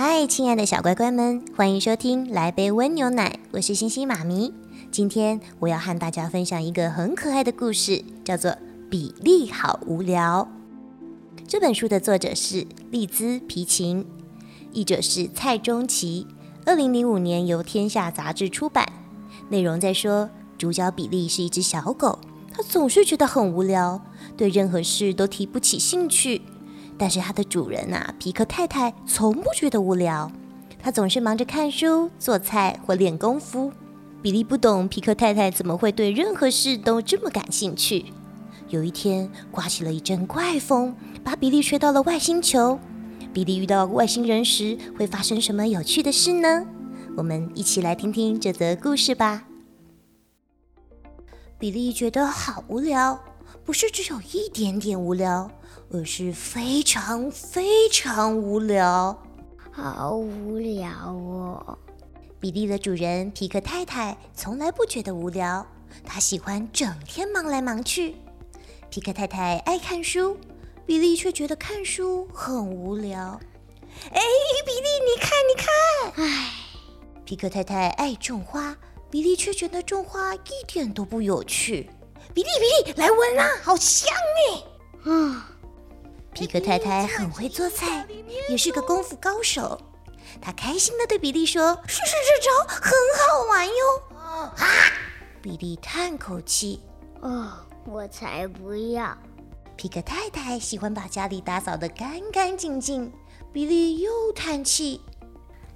嗨，亲爱的小乖乖们，欢迎收听《来杯温牛奶》，我是星星妈咪。今天我要和大家分享一个很可爱的故事，叫做《比利好无聊》。这本书的作者是利兹皮琴，译者是蔡中奇，二零零五年由天下杂志出版。内容在说，主角比利是一只小狗，他总是觉得很无聊，对任何事都提不起兴趣。但是它的主人啊，皮克太太从不觉得无聊，她总是忙着看书、做菜或练功夫。比利不懂皮克太太怎么会对任何事都这么感兴趣。有一天，刮起了一阵怪风，把比利吹到了外星球。比利遇到外星人时，会发生什么有趣的事呢？我们一起来听听这则故事吧。比利觉得好无聊，不是只有一点点无聊。而是非常非常无聊，好无聊哦！比利的主人皮克太太从来不觉得无聊，她喜欢整天忙来忙去。皮克太太爱看书，比利却觉得看书很无聊。哎，比利，你看，你看！哎，皮克太太爱种花，比利却觉得种花一点都不有趣。比利，比利，来闻啦，好香哎！啊。皮克太太很会做菜，也是个功夫高手。她开心地对比利说：“试试这招，很好玩哟！”啊！比利叹口气：“哦，我才不要！”皮克太太喜欢把家里打扫得干干净净。比利又叹气：“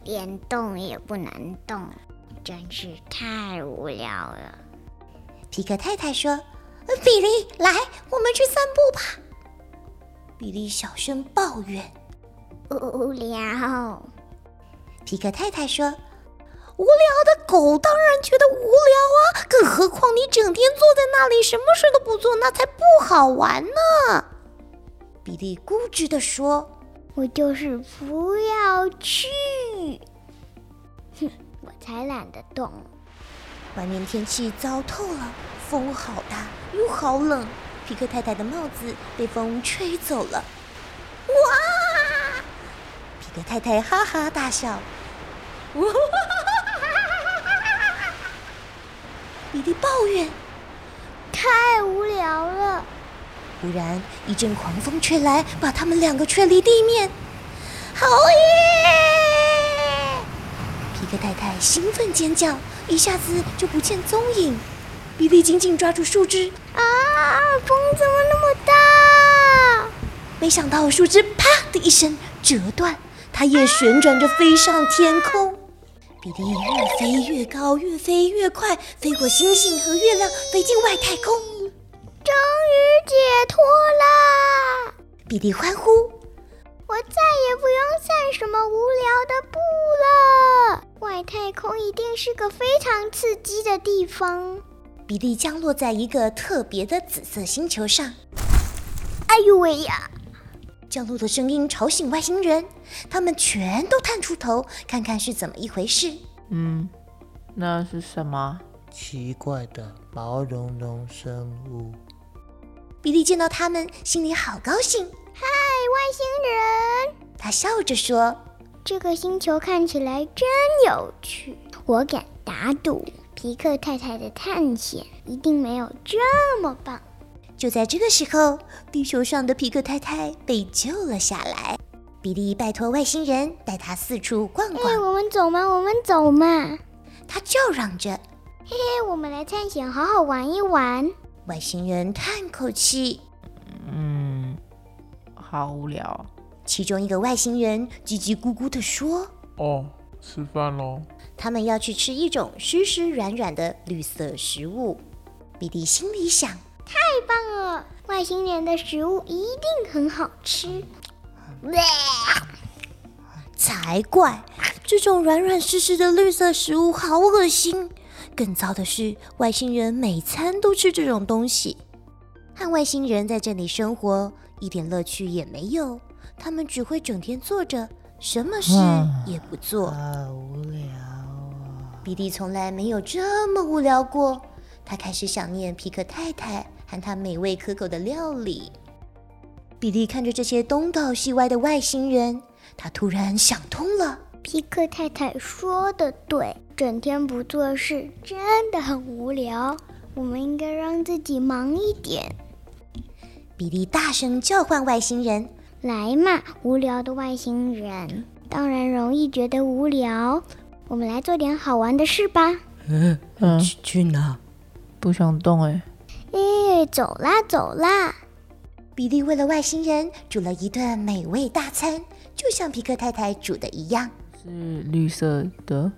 连动也不能动，真是太无聊了。”皮克太太说：“比利，来，我们去散步吧。”比利小声抱怨：“无聊。”皮克太太说：“无聊的狗当然觉得无聊啊，更何况你整天坐在那里什么事都不做，那才不好玩呢。”比利固执地说：“我就是不要去。”哼，我才懒得动。外面天气糟透了，风好大，又好冷。皮克太太的帽子被风吹走了，哇！皮克太太哈哈大笑，哇！比利抱怨：“太无聊了。”忽然一阵狂风吹来，把他们两个吹离地面。好耶！皮克太太兴奋尖叫，一下子就不见踪影。比利紧紧抓住树枝，啊！啊风怎么那么大？没想到树枝啪的一声折断，它也旋转着飞上天空。比利越飞越高，越飞越快，飞过星星和月亮，飞进外太空，终于解脱啦！比利欢呼：“我再也不用散什么无聊的步了！外太空一定是个非常刺激的地方。”比利降落在一个特别的紫色星球上。哎呦喂呀！降落的声音吵醒外星人，他们全都探出头看看是怎么一回事。嗯，那是什么奇怪的毛茸茸生物？比利见到他们，心里好高兴。嗨，外星人！他笑着说：“这个星球看起来真有趣，我敢打赌。”皮克太太的探险一定没有这么棒。就在这个时候，地球上的皮克太太被救了下来。比利拜托外星人带他四处逛逛。哎，我们走嘛，我们走嘛！他叫嚷着：“嘿嘿，我们来探险，好好玩一玩。”外星人叹口气：“嗯，好无聊。”其中一个外星人叽叽咕咕地说：“哦，吃饭喽。”他们要去吃一种湿湿软软的绿色食物。比利心里想：太棒了，外星人的食物一定很好吃。才怪！这种软软湿湿的绿色食物好恶心。更糟的是，外星人每餐都吃这种东西。和外星人在这里生活一点乐趣也没有，他们只会整天坐着，什么事也不做。好无聊啊！比利从来没有这么无聊过，他开始想念皮克太太和她美味可口的料理。比利看着这些东倒西歪的外星人，他突然想通了。皮克太太说的对，整天不做事真的很无聊。我们应该让自己忙一点。比利大声叫唤外星人。来嘛，无聊的外星人，当然容易觉得无聊。我们来做点好玩的事吧。嗯，嗯，去去哪？不想动哎。哎，走啦走啦！比利为了外星人煮了一顿美味大餐，就像皮克太太煮的一样。是绿色的，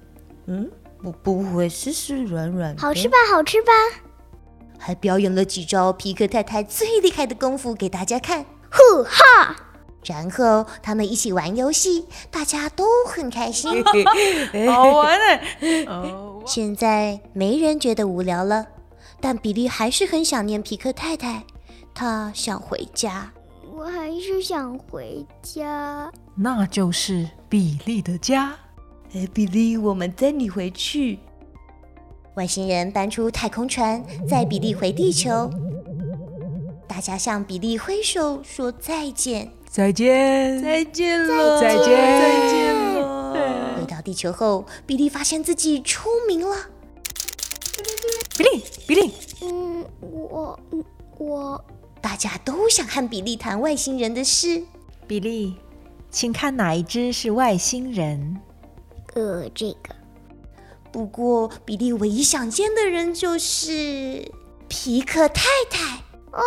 嗯，不不会湿湿软软的。好吃吧，好吃吧。还表演了几招皮克太太最厉害的功夫给大家看。呼哈！然后他们一起玩游戏，大家都很开心。好玩哎。哦，现在没人觉得无聊了，但比利还是很想念皮克太太，他想回家。我还是想回家。那就是比利的家。哎，比利，我们载你回去。外星人搬出太空船，载比利回地球。大家向比利挥手说再见。再见，再见了，再见再见了。回到地球后，比利发现自己出名了。比利，比利，嗯，我嗯我大家都想和比利谈外星人的事。比利，请看哪一只是外星人？呃这个不过，比利唯一想见的人就是皮克太太。哦，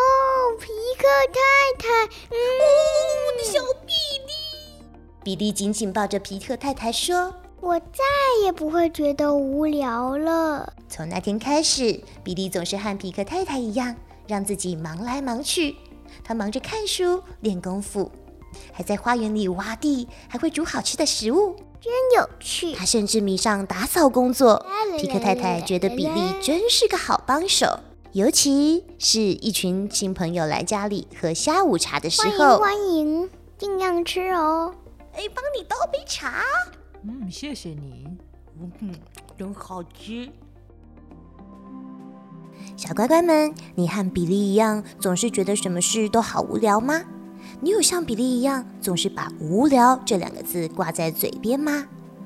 皮克太太，嗯，我的小比利。比利紧紧抱着皮特太太说我再也不会觉得无聊了。：“从那天开始，比利总是和皮克太太一样，让自己忙来忙去。他忙着看书、练功夫，还在花园里挖地，还会煮好吃的食物。真有趣。他甚至迷上打扫工作。皮克太太觉得比利真是个好帮手，尤其是一群新朋友来家里喝下午茶的时欢迎候。欢迎，尽量吃哦。哎，帮你倒杯茶。嗯，谢谢你。嗯，真好吃。小乖乖们，你和比利一样，总是觉得什么事都好无聊吗？你有像比利一样，总是把“无聊”这两个字挂在嘴边吗？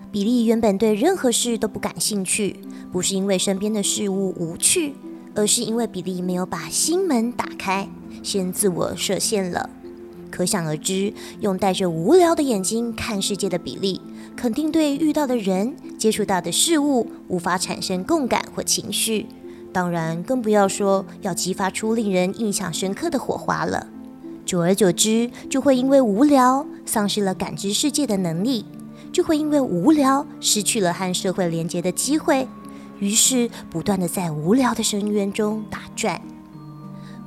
比利原本对任何事都不感兴趣，不是因为身边的事物无趣，而是因为比利没有把心门打开，先自我设限了。可想而知，用带着无聊的眼睛看世界的比利，肯定对遇到的人、接触到的事物无法产生共感或情绪。当然，更不要说要激发出令人印象深刻的火花了。久而久之，就会因为无聊丧失了感知世界的能力，就会因为无聊失去了和社会连接的机会，于是不断的在无聊的深渊中打转。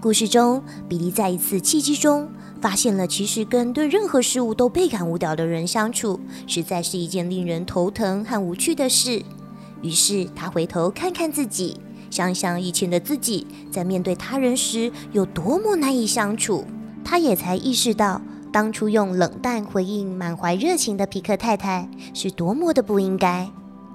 故事中，比利在一次契机中发现了，其实跟对任何事物都倍感无聊的人相处，实在是一件令人头疼和无趣的事。于是他回头看看自己，想想以前的自己在面对他人时有多么难以相处，他也才意识到，当初用冷淡回应满怀热情的皮克太太是多么的不应该。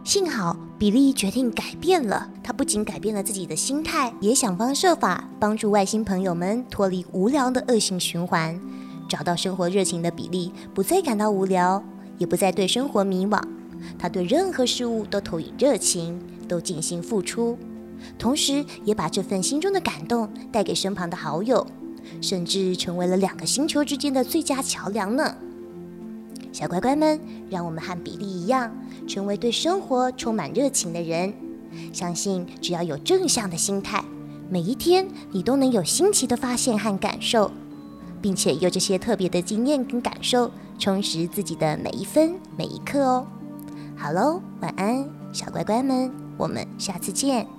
幸好比利决定改变了，他不仅改变了自己的心态，也想方设法帮助外星朋友们脱离无聊的恶性循环，找到生活热情的比利不再感到无聊，也不再对生活迷惘。他对任何事物都投以热情，都尽心付出，同时也把这份心中的感动带给身旁的好友，甚至成为了两个星球之间的最佳桥梁呢。小乖乖们，让我们和比利一样，成为对生活充满热情的人。相信只要有正向的心态，每一天你都能有新奇的发现和感受，并且用这些特别的经验跟感受，充实自己的每一分每一刻哦。好喽，晚安，小乖乖们，我们下次见。